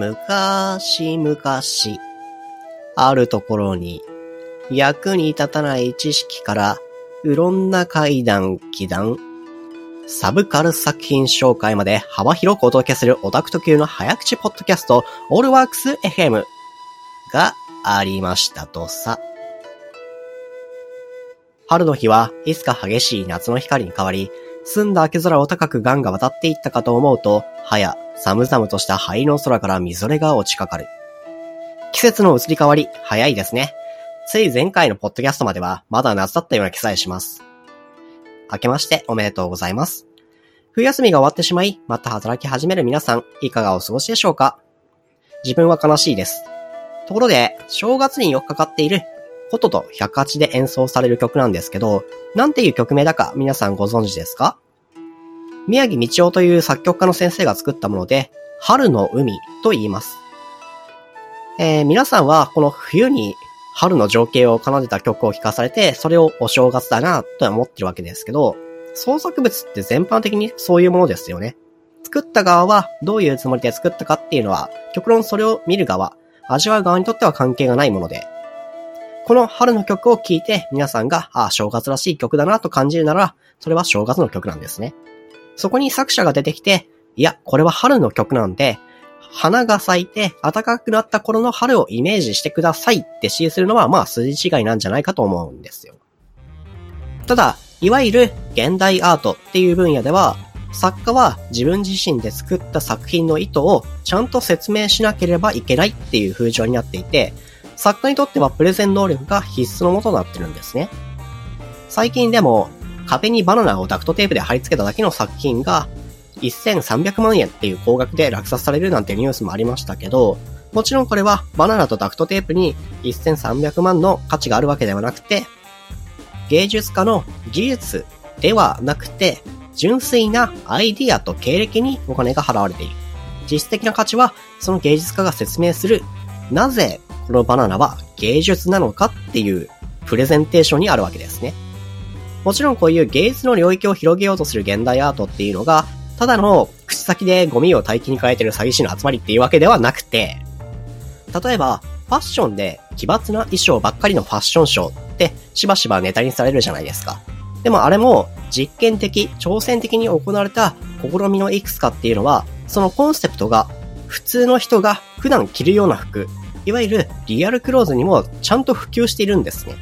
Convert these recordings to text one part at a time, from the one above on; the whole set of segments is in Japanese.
むかしむかし、あるところに、役に立たない知識から、うろんな階段、気段、サブカル作品紹介まで幅広くお届けするオタク特有の早口ポッドキャスト、オールワークス FM がありましたとさ。春の日はいつか激しい夏の光に変わり、澄んだ明け空を高くガンが渡っていったかと思うと、はや、寒々とした灰の空からみぞれが落ちかかる。季節の移り変わり、早いですね。つい前回のポッドキャストまでは、まだ夏だったような気さえします。明けましておめでとうございます。冬休みが終わってしまい、また働き始める皆さん、いかがお過ごしでしょうか？自分は悲しいです。ところで、正月によくかかっている、ことと108で演奏される曲なんですけど、なんていう曲名だか皆さんご存知ですか？宮城道夫という作曲家の先生が作ったもので、春の海と言います。えー、皆さんはこの冬に春の情景を奏でた曲を聴かされて、それをお正月だなとは思ってるわけですけど、創作物って全般的にそういうものですよね。作った側はどういうつもりで作ったかっていうのは、極論それを見る側、味わう側にとっては関係がないもので、この春の曲を聴いて皆さんが、ああ、正月らしい曲だなと感じるなら、それは正月の曲なんですね。そこに作者が出てきて、いや、これは春の曲なんで、花が咲いて暖かくなった頃の春をイメージしてくださいって指示するのは、まあ、筋違いなんじゃないかと思うんですよ。ただ、いわゆる現代アートっていう分野では、作家は自分自身で作った作品の意図をちゃんと説明しなければいけないっていう風潮になっていて、作家にとってはプレゼン能力が必須のもとになってるんですね。最近でも、壁にバナナをダクトテープで貼り付けただけの作品が、1300万円っていう高額で落札されるなんてニュースもありましたけど、もちろんこれはバナナとダクトテープに1300万の価値があるわけではなくて、芸術家の技術ではなくて、純粋なアイディアと経歴にお金が払われている。実質的な価値は、その芸術家が説明する、なぜのバナナは芸術なのかっていうプレゼンテーションにあるわけですね。もちろんこういう芸術の領域を広げようとする現代アートっていうのが、ただの口先でゴミを大気に変えてる詐欺師の集まりっていうわけではなくて、例えば、ファッションで奇抜な衣装ばっかりのファッションショーってしばしばネタにされるじゃないですか。でもあれも実験的、挑戦的に行われた試みのいくつかっていうのは、そのコンセプトが普通の人が普段着るような服、いわゆるリアルクローズにもちゃんと普及しているんですね。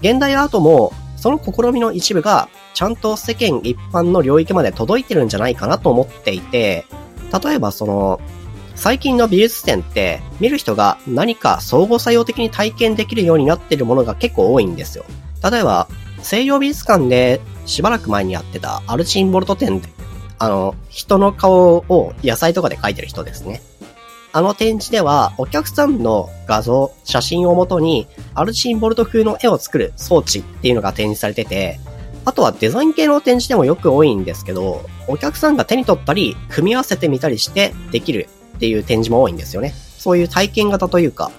現代アートもその試みの一部がちゃんと世間一般の領域まで届いてるんじゃないかなと思っていて、例えばその、最近の美術展って見る人が何か相互作用的に体験できるようになってるものが結構多いんですよ。例えば、西洋美術館でしばらく前にやってたアルチンボルト展で、あの、人の顔を野菜とかで描いてる人ですね。あの展示では、お客さんの画像、写真をもとに、アルチンボルト風の絵を作る装置っていうのが展示されてて、あとはデザイン系の展示でもよく多いんですけど、お客さんが手に取ったり、組み合わせてみたりしてできるっていう展示も多いんですよね。そういう体験型というか、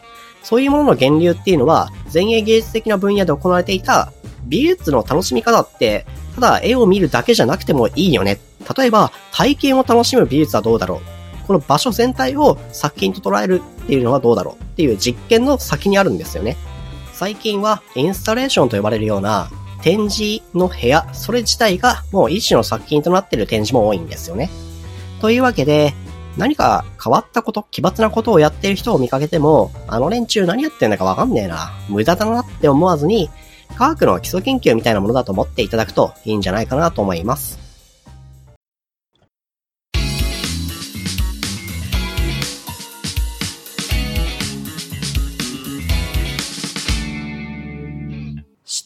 そういうものの源流っていうのは、前衛芸術的な分野で行われていた美術の楽しみ方って、ただ絵を見るだけじゃなくてもいいよね。例えば、体験を楽しむ美術はどうだろうこの場所全体を作品と捉えるっていうのはどうだろうっていう実験の先にあるんですよね。最近はインスタレーションと呼ばれるような展示の部屋、それ自体がもう一種の作品となっている展示も多いんですよね。というわけで、何か変わったこと、奇抜なことをやっている人を見かけても、あの連中何やってんだかわかんねえな、無駄だなって思わずに、科学の基礎研究みたいなものだと思っていただくといいんじゃないかなと思います。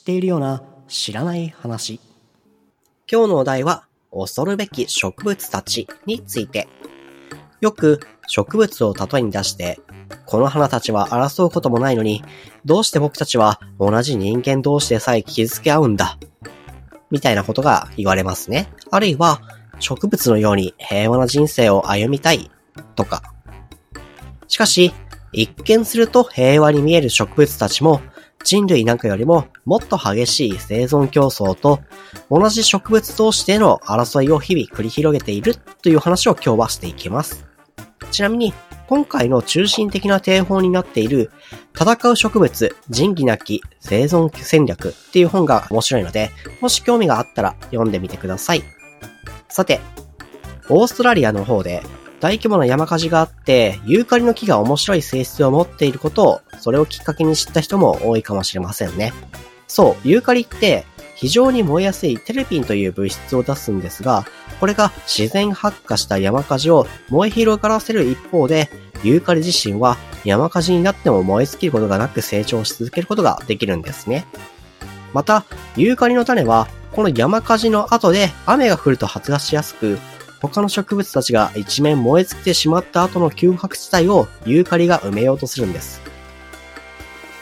ているような知らない話。今日のお題は、恐るべき植物たちについて。よく植物を例えに出して、この花たちは争うこともないのに、どうして僕たちは同じ人間同士でさえ傷つけ合うんだ。みたいなことが言われますね。あるいは、植物のように平和な人生を歩みたいとか。しかし、一見すると平和に見える植物たちも、人類なんかよりももっと激しい生存競争と同じ植物同士での争いを日々繰り広げているという話を今日はしていきます。ちなみに、今回の中心的な定法になっている、戦う植物、仁義なき生存戦略っていう本が面白いので、もし興味があったら読んでみてください。さて、オーストラリアの方で大規模な山火事があって、ユーカリの木が面白い性質を持っていることを、それをきっかけに知った人も多いかもしれませんね。そう、ユーカリって非常に燃えやすいテルピンという物質を出すんですが、これが自然発火した山火事を燃え広がらせる一方で、ユーカリ自身は山火事になっても燃え尽きることがなく成長し続けることができるんですね。また、ユーカリの種は、この山火事の後で雨が降ると発芽しやすく、他の植物たちが一面燃え尽きてしまった後の休泊地帯をユーカリが埋めようとするんです。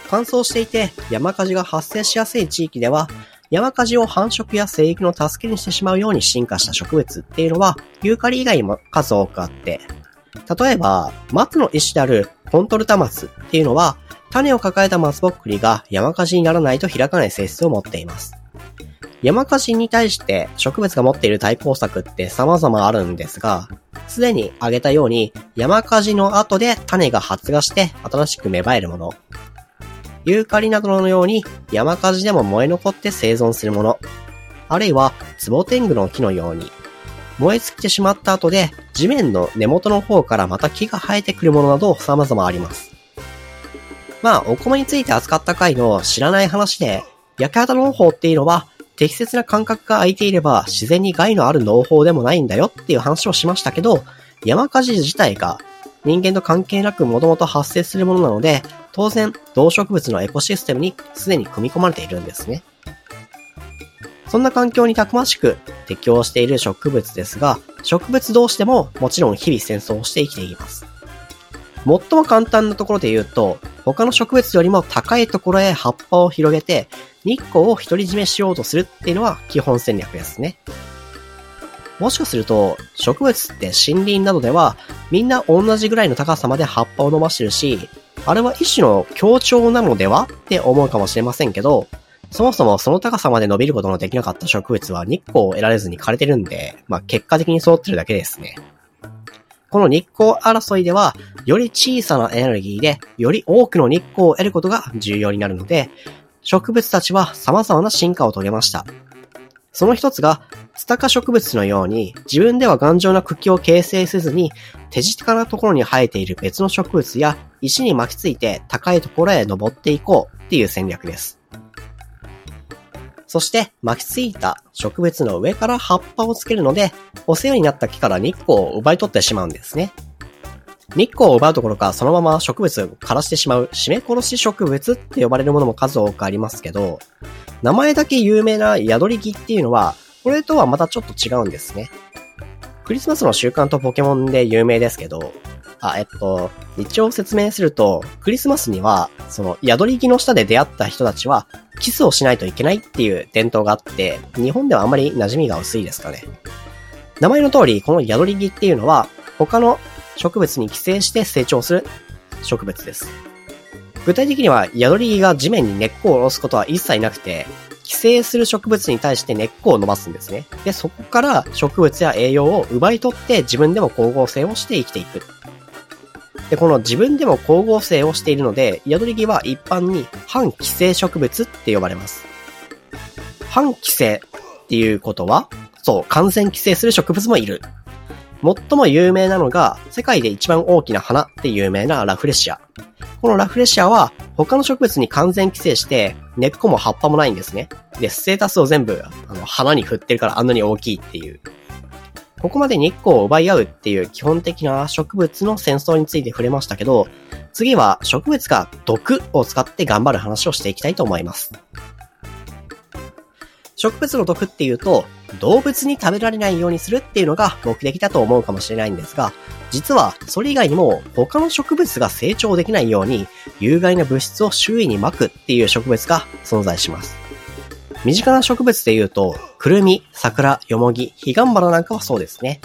乾燥していて山火事が発生しやすい地域では、山火事を繁殖や生育の助けにしてしまうように進化した植物っていうのは、ユーカリ以外にも数多くあって、例えば、松の一種であるコントルタマツっていうのは、種を抱えた松ぼっくりが山火事にならないと開かない性質を持っています。山火事に対して植物が持っている対抗策って様々あるんですが、すでに挙げたように山火事の後で種が発芽して新しく芽生えるもの。ユーカリなどのように山火事でも燃え残って生存するもの。あるいはツボテングの木のように燃え尽きてしまった後で地面の根元の方からまた木が生えてくるものなど様々あります。まあ、お米について扱った回の知らない話で、焼き畑農法っていうのは適切な感覚が空いていれば自然に害のある農法でもないんだよっていう話をしましたけど、山火事自体が人間と関係なくもともと発生するものなので、当然動植物のエコシステムにすでに組み込まれているんですね。そんな環境にたくましく適応している植物ですが、植物同士でももちろん日々戦争をして生きています。最も簡単なところで言うと、他の植物よりも高いところへ葉っぱを広げて、日光を独り占めしようとするっていうのは基本戦略ですね。もしかすると、植物って森林などでは、みんな同じぐらいの高さまで葉っぱを伸ばしてるし、あれは一種の強調なのではって思うかもしれませんけど、そもそもその高さまで伸びることのできなかった植物は日光を得られずに枯れてるんで、まあ結果的に揃ってるだけですね。この日光争いでは、より小さなエネルギーで、より多くの日光を得ることが重要になるので、植物たちは様々な進化を遂げました。その一つが、ツタカ植物のように自分では頑丈な茎を形成せずに手近なところに生えている別の植物や石に巻きついて高いところへ登っていこうっていう戦略です。そして巻きついた植物の上から葉っぱをつけるので、お世話になった木から日光を奪い取ってしまうんですね。日光を奪うところかそのまま植物を枯らしてしまう締め殺し植物って呼ばれるものも数多くありますけど、名前だけ有名な宿り木っていうのは、これとはまたちょっと違うんですね。クリスマスの習慣とポケモンで有名ですけど、あ、えっと、一応説明すると、クリスマスには、その、宿り木の下で出会った人たちは、キスをしないといけないっていう伝統があって、日本ではあんまり馴染みが薄いですかね。名前の通り、この宿り木っていうのは、他の植物に寄生して成長する植物です。具体的には、宿り木が地面に根っこを下ろすことは一切なくて、寄生する植物に対して根っこを伸ばすんですね。で、そこから植物や栄養を奪い取って自分でも光合成をして生きていく。で、この自分でも光合成をしているので、宿り木は一般に反寄生植物って呼ばれます。反寄生っていうことは、そう、完全寄生する植物もいる。最も有名なのが、世界で一番大きな花って有名なラフレシア。このラフレシアは、他の植物に完全寄生して、根っこも葉っぱもないんですね。で、ステータスを全部、あの、花に振ってるからあんなに大きいっていう。ここまで日光を奪い合うっていう基本的な植物の戦争について触れましたけど、次は植物が毒を使って頑張る話をしていきたいと思います。植物の毒っていうと、動物に食べられないようにするっていうのが目的だと思うかもしれないんですが、実はそれ以外にも他の植物が成長できないように有害な物質を周囲に撒くっていう植物が存在します。身近な植物で言うと、くるみ、桜、よもぎ、ヒガンバナなんかはそうですね。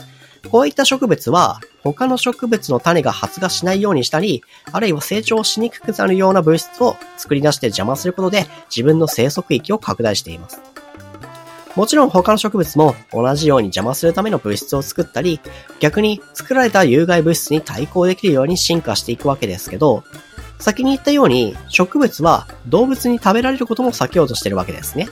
こういった植物は、他の植物の種が発芽しないようにしたり、あるいは成長しにくくなるような物質を作り出して邪魔することで、自分の生息域を拡大しています。もちろん他の植物も同じように邪魔するための物質を作ったり、逆に作られた有害物質に対抗できるように進化していくわけですけど、先に言ったように植物は動物に食べられることも避けようとしてるわけですね。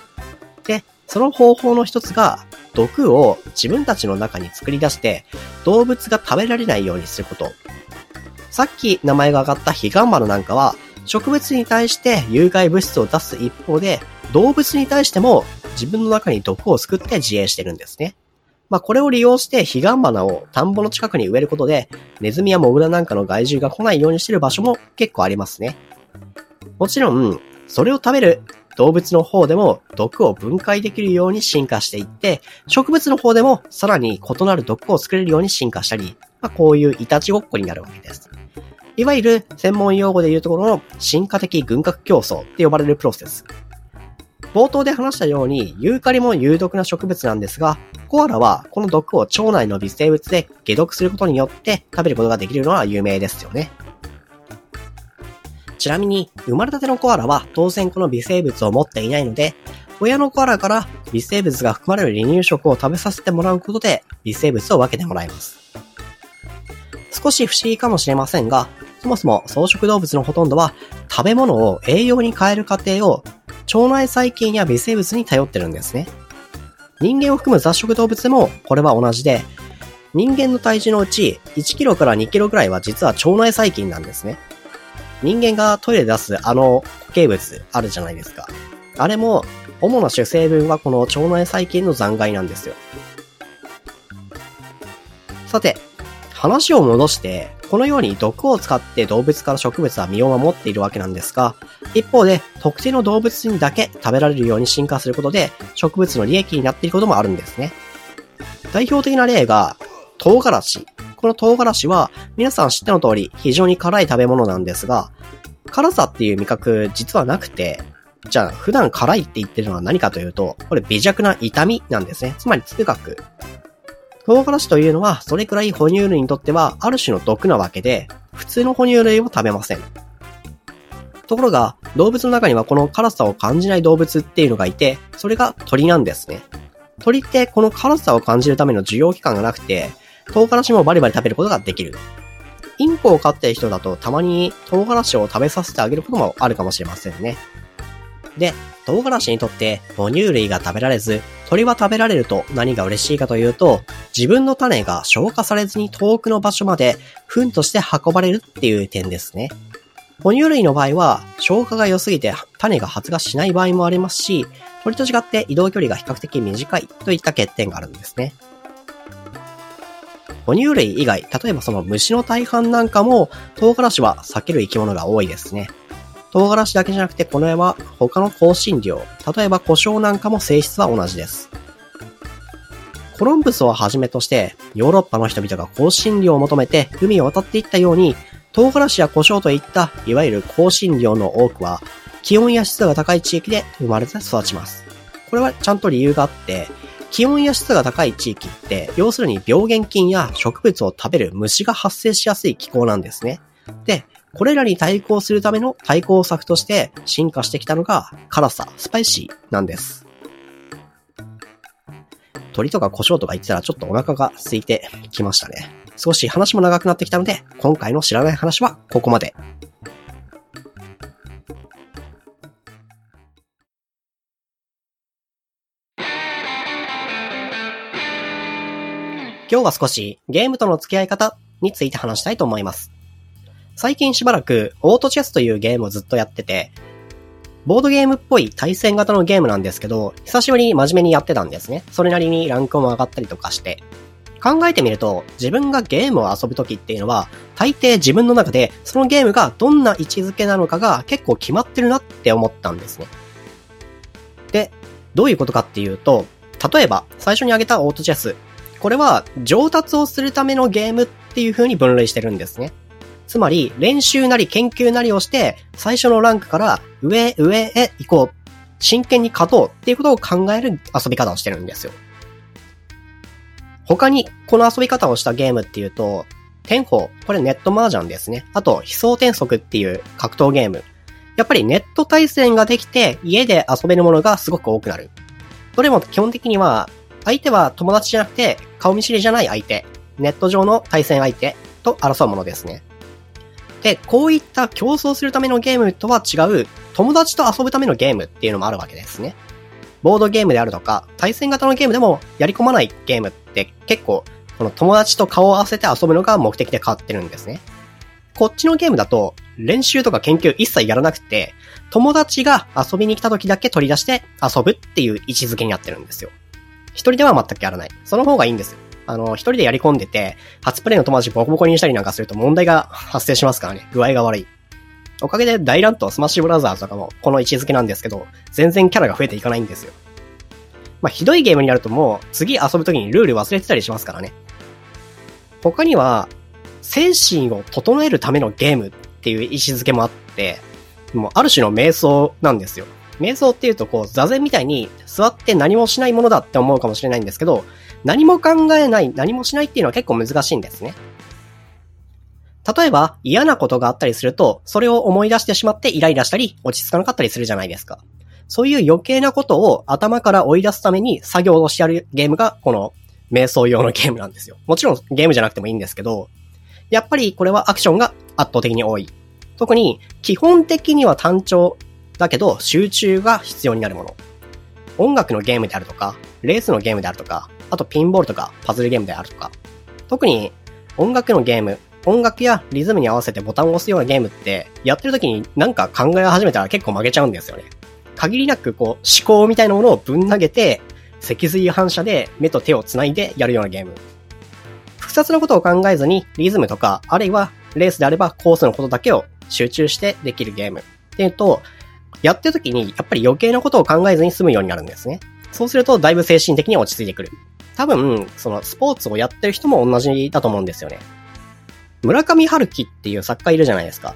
で、その方法の一つが毒を自分たちの中に作り出して動物が食べられないようにすること。さっき名前が挙がったヒガンバナなんかは植物に対して有害物質を出す一方で、動物に対しても自分の中に毒を作って自衛してるんですね。まあこれを利用してヒガンバナを田んぼの近くに植えることで、ネズミやモグラなんかの害獣が来ないようにしてる場所も結構ありますね。もちろん、それを食べる動物の方でも毒を分解できるように進化していって、植物の方でもさらに異なる毒を作れるように進化したり、まあこういうイタチごっこになるわけです。いわゆる専門用語で言うところの進化的群覚競争って呼ばれるプロセス。冒頭で話したように、ユーカリも有毒な植物なんですが、コアラはこの毒を腸内の微生物で解毒することによって食べることができるのは有名ですよね。ちなみに、生まれたてのコアラは当然この微生物を持っていないので、親のコアラから微生物が含まれる離乳食を食べさせてもらうことで微生物を分けてもらいます。少し不思議かもしれませんが、そもそも草食動物のほとんどは食べ物を栄養に変える過程を腸内細菌や微生物に頼ってるんですね。人間を含む雑食動物でもこれは同じで、人間の体重のうち1キロから2キロぐらいは実は腸内細菌なんですね。人間がトイレで出すあの固形物あるじゃないですか。あれも主な主成分はこの腸内細菌の残骸なんですよ。さて、話を戻して、このように毒を使って動物から植物は身を守っているわけなんですが、一方で特定の動物にだけ食べられるように進化することで植物の利益になっていることもあるんですね。代表的な例が唐辛子。この唐辛子は皆さん知っての通り非常に辛い食べ物なんですが、辛さっていう味覚実はなくて、じゃあ普段辛いって言ってるのは何かというと、これ微弱な痛みなんですね。つまり痛覚。唐辛子というのは、それくらい哺乳類にとっては、ある種の毒なわけで、普通の哺乳類を食べません。ところが、動物の中にはこの辛さを感じない動物っていうのがいて、それが鳥なんですね。鳥ってこの辛さを感じるための受容器官がなくて、唐辛子もバリバリ食べることができる。インコを飼っている人だとたまに唐辛子を食べさせてあげることもあるかもしれませんね。で、唐辛子にとって哺乳類が食べられず、鳥は食べられると何が嬉しいかというと、自分の種が消化されずに遠くの場所まで糞として運ばれるっていう点ですね。哺乳類の場合は消化が良すぎて種が発芽しない場合もありますし、鳥と違って移動距離が比較的短いといった欠点があるんですね。哺乳類以外、例えばその虫の大半なんかも唐辛子は避ける生き物が多いですね。唐辛子だけじゃなくてこの絵は他の香辛料、例えば胡椒なんかも性質は同じです。コロンブスをはじめとしてヨーロッパの人々が香辛料を求めて海を渡っていったように唐辛子や胡椒といったいわゆる香辛料の多くは気温や湿度が高い地域で生まれて育ちます。これはちゃんと理由があって、気温や湿度が高い地域って、要するに病原菌や植物を食べる虫が発生しやすい気候なんですね。で、これらに対抗するための対抗策として進化してきたのが辛さ、スパイシーなんです。鳥とか胡椒とか言ってたらちょっとお腹が空いてきましたね。少し話も長くなってきたので、今回の知らない話はここまで。今日は少しゲームとの付き合い方について話したいと思います。最近しばらくオートチェスというゲームをずっとやってて、ボードゲームっぽい対戦型のゲームなんですけど、久しぶりに真面目にやってたんですね。それなりにランクも上がったりとかして。考えてみると、自分がゲームを遊ぶ時っていうのは、大抵自分の中でそのゲームがどんな位置づけなのかが結構決まってるなって思ったんですね。で、どういうことかっていうと、例えば、最初に挙げたオートチェス。これは上達をするためのゲームっていう風に分類してるんですね。つまり、練習なり研究なりをして、最初のランクから上、上へ行こう。真剣に勝とうっていうことを考える遊び方をしてるんですよ。他に、この遊び方をしたゲームっていうと、天宝、これネット麻雀ですね。あと、悲壮転則っていう格闘ゲーム。やっぱりネット対戦ができて、家で遊べるものがすごく多くなる。どれも基本的には、相手は友達じゃなくて、顔見知りじゃない相手、ネット上の対戦相手と争うものですね。で、こういった競争するためのゲームとは違う、友達と遊ぶためのゲームっていうのもあるわけですね。ボードゲームであるとか、対戦型のゲームでもやり込まないゲームって結構、この友達と顔を合わせて遊ぶのが目的で変わってるんですね。こっちのゲームだと、練習とか研究一切やらなくて、友達が遊びに来た時だけ取り出して遊ぶっていう位置づけになってるんですよ。一人では全くやらない。その方がいいんですよ。あの、一人でやり込んでて、初プレイの友達ボコボコにしたりなんかすると問題が発生しますからね。具合が悪い。おかげで大乱闘スマッシュブラザーズとかもこの位置づけなんですけど、全然キャラが増えていかないんですよ。まあ、ひどいゲームになるともう、次遊ぶ時にルール忘れてたりしますからね。他には、精神を整えるためのゲームっていう位置づけもあって、もうある種の瞑想なんですよ。瞑想っていうとこう座禅みたいに座って何もしないものだって思うかもしれないんですけど、何も考えない、何もしないっていうのは結構難しいんですね。例えば嫌なことがあったりすると、それを思い出してしまってイライラしたり落ち着かなかったりするじゃないですか。そういう余計なことを頭から追い出すために作業をしてやるゲームがこの瞑想用のゲームなんですよ。もちろんゲームじゃなくてもいいんですけど、やっぱりこれはアクションが圧倒的に多い。特に基本的には単調だけど集中が必要になるもの。音楽のゲームであるとか、レースのゲームであるとか、あとピンボールとかパズルゲームであるとか。特に音楽のゲーム、音楽やリズムに合わせてボタンを押すようなゲームって、やってる時になんか考え始めたら結構負けちゃうんですよね。限りなくこう思考みたいなものをぶん投げて、脊髄反射で目と手を繋いでやるようなゲーム。複雑なことを考えずにリズムとか、あるいはレースであればコースのことだけを集中してできるゲームっていうと、やってる時にやっぱり余計なことを考えずに済むようになるんですね。そうするとだいぶ精神的に落ち着いてくる。多分、そのスポーツをやってる人も同じだと思うんですよね。村上春樹っていう作家いるじゃないですか。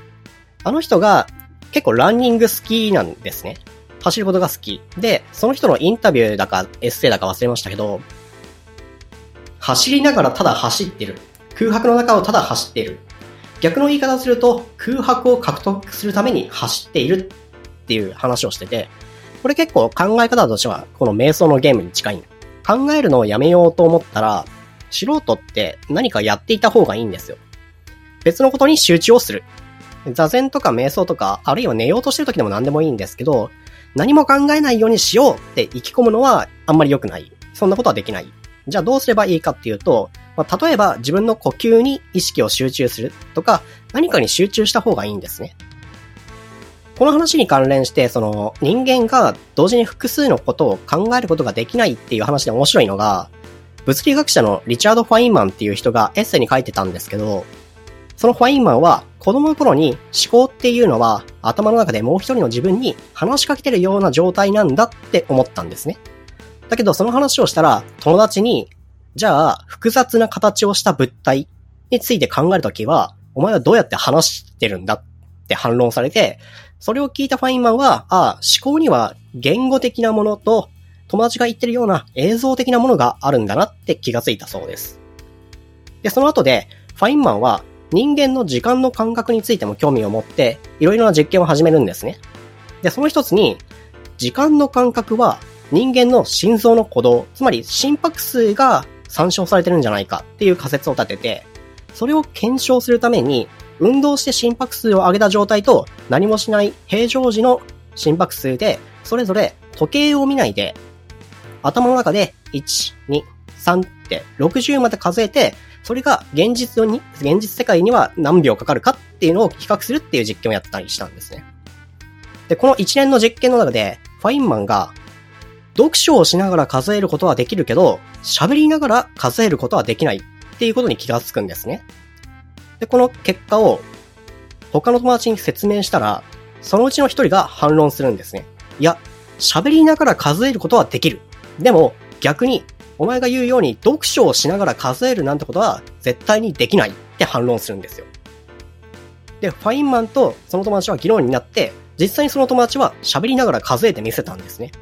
あの人が結構ランニング好きなんですね。走ることが好き。で、その人のインタビューだかエッセイだか忘れましたけど、走りながらただ走ってる。空白の中をただ走ってる。逆の言い方をすると、空白を獲得するために走っているっていう話をしてて、これ結構考え方としては、この瞑想のゲームに近い。考えるのをやめようと思ったら、素人って何かやっていた方がいいんですよ。別のことに集中をする。座禅とか瞑想とか、あるいは寝ようとしてる時でも何でもいいんですけど、何も考えないようにしようって意気込むのはあんまり良くない。そんなことはできない。じゃあどうすればいいかっていうと、まあ、例えば自分の呼吸に意識を集中するとか、何かに集中した方がいいんですね。この話に関連して、その人間が同時に複数のことを考えることができないっていう話で面白いのが、物理学者のリチャード・ファインマンっていう人がエッセイに書いてたんですけど、そのファインマンは子供の頃に思考っていうのは頭の中でもう一人の自分に話しかけてるような状態なんだって思ったんですね。だけどその話をしたら友達に、じゃあ複雑な形をした物体について考えるときは、お前はどうやって話してるんだって反論されて、それを聞いたファインマンは、ああ、思考には言語的なものと友達が言ってるような映像的なものがあるんだなって気がついたそうです。で、その後で、ファインマンは人間の時間の感覚についても興味を持って、いろいろな実験を始めるんですね。で、その一つに、時間の感覚は人間の心臓の鼓動、つまり心拍数が参照されてるんじゃないかっていう仮説を立てて、それを検証するために、運動して心拍数を上げた状態と何もしない平常時の心拍数で、それぞれ時計を見ないで、頭の中で1、2、3って60まで数えて、それが現実に、現実世界には何秒かかるかっていうのを比較するっていう実験をやったりしたんですね。で、この一連の実験の中で、ファインマンが、読書をしながら数えることはできるけど、喋りながら数えることはできないっていうことに気がつくんですね。で、この結果を他の友達に説明したら、そのうちの一人が反論するんですね。いや、喋りながら数えることはできる。でも、逆にお前が言うように読書をしながら数えるなんてことは絶対にできないって反論するんですよ。で、ファインマンとその友達は議論になって、実際にその友達は喋りながら数えてみせたんですね。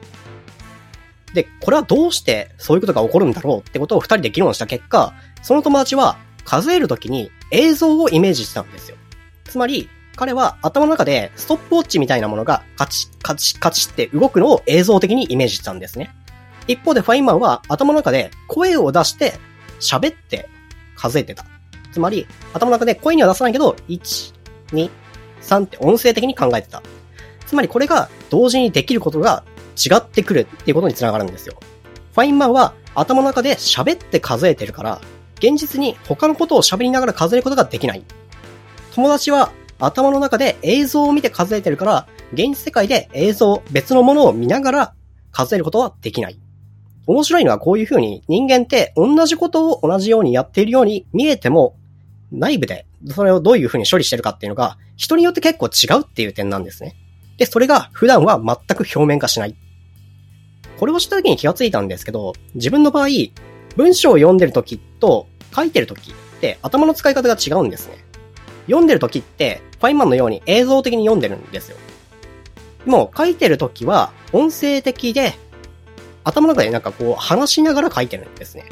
で、これはどうしてそういうことが起こるんだろうってことを二人で議論した結果、その友達は数えるときに映像をイメージしたんですよ。つまり、彼は頭の中でストップウォッチみたいなものがカチカチカチって動くのを映像的にイメージしたんですね。一方でファインマンは頭の中で声を出して喋って数えてた。つまり、頭の中で声には出さないけど、1、2、3って音声的に考えてた。つまりこれが同時にできることが違ってくるっていうことにつながるんですよ。ファインマンは頭の中で喋って数えてるから、現実に他のことを喋りながら数えることができない。友達は頭の中で映像を見て数えてるから、現実世界で映像、別のものを見ながら数えることはできない。面白いのはこういう風に人間って同じことを同じようにやっているように見えても、内部でそれをどういう風に処理してるかっていうのが人によって結構違うっていう点なんですね。で、それが普段は全く表面化しない。これをした時に気がついたんですけど、自分の場合、文章を読んでる時っと書いてる時って頭の使い方が違うんですね。読んでる時って、ファインマンのように映像的に読んでるんですよ。でも書いてる時は音声的で頭の中でなんかこう話しながら書いてるんですね。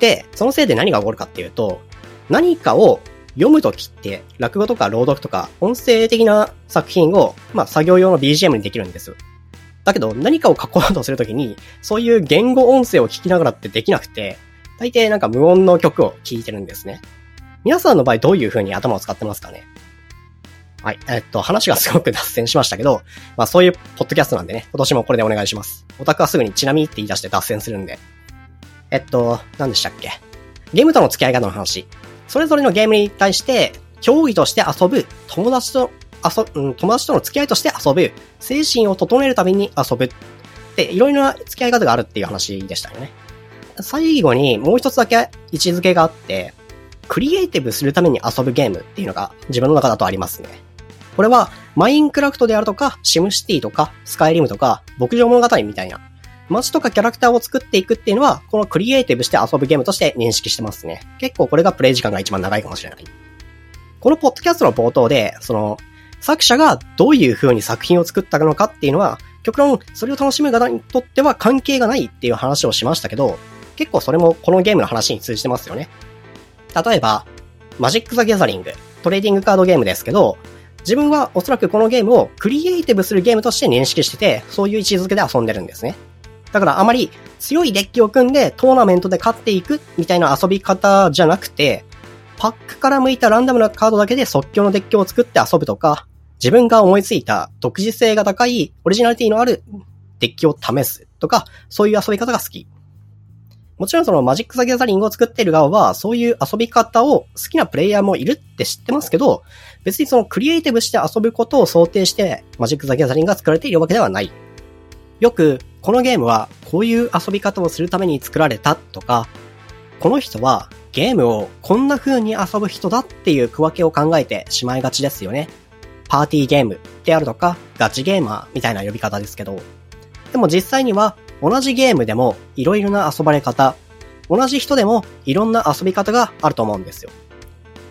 で、そのせいで何が起こるかっていうと、何かを読むときって、落語とか朗読とか、音声的な作品を、まあ、作業用の BGM にできるんです。だけど、何かを書こうとするときに、そういう言語音声を聞きながらってできなくて、大抵なんか無音の曲を聴いてるんですね。皆さんの場合どういう風に頭を使ってますかね？はい。えっと、話がすごく脱線しましたけど、まあそういうポッドキャストなんでね、今年もこれでお願いします。オタクはすぐにちなみって言い出して脱線するんで。えっと、何でしたっけ？ゲームとの付き合い方の話。それぞれのゲームに対して、競技として遊ぶ、友達と遊、うん、友達との付き合いとして遊ぶ、精神を整えるために遊ぶ。で、いろいろな付き合い方があるっていう話でしたよね。最後にもう一つだけ位置づけがあって、クリエイティブするために遊ぶゲームっていうのが自分の中だとありますね。これは、マインクラフトであるとか、シムシティとか、スカイリムとか、牧場物語みたいな、街とかキャラクターを作っていくっていうのは、このクリエイティブして遊ぶゲームとして認識してますね。結構これがプレイ時間が一番長いかもしれない。このポッドキャストの冒頭で、その、作者がどういう風に作品を作ったのかっていうのは、極論、それを楽しむ方にとっては関係がないっていう話をしましたけど、結構それもこのゲームの話に通じてますよね。例えば、マジック・ザ・ギャザリング、トレーディングカードゲームですけど、自分はおそらくこのゲームをクリエイティブするゲームとして認識してて、そういう位置づけで遊んでるんですね。だからあまり強いデッキを組んでトーナメントで勝っていくみたいな遊び方じゃなくて、パックから向いたランダムなカードだけで即興のデッキを作って遊ぶとか、自分が思いついた独自性が高いオリジナリティのあるデッキを試すとか、そういう遊び方が好き。もちろんそのマジック・ザ・ギャザリングを作っている側は、そういう遊び方を好きなプレイヤーもいるって知ってますけど、別にそのクリエイティブして遊ぶことを想定して、マジック・ザ・ギャザリングが作られているわけではない。よく、このゲームはこういう遊び方をするために作られたとか、この人はゲームをこんな風に遊ぶ人だっていう区分けを考えてしまいがちですよね。パーティーゲームであるとか、ガチゲーマーみたいな呼び方ですけど。でも実際には同じゲームでもいろいろな遊ばれ方、同じ人でもいろんな遊び方があると思うんですよ。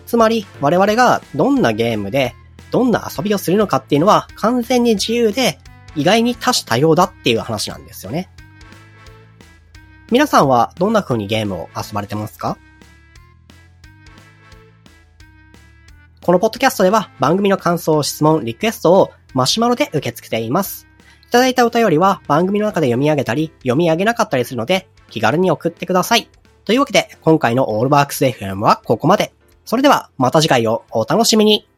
つまり我々がどんなゲームでどんな遊びをするのかっていうのは完全に自由で意外に多種多様だっていう話なんですよね。皆さんはどんな風にゲームを遊ばれてますか？このポッドキャストでは番組の感想、質問、リクエストをマシュマロで受け付けています。いただいたお便りは番組の中で読み上げたり、読み上げなかったりするので、気軽に送ってください。というわけで、今回のオールバークス FM はここまで。それでは、また次回をお楽しみに。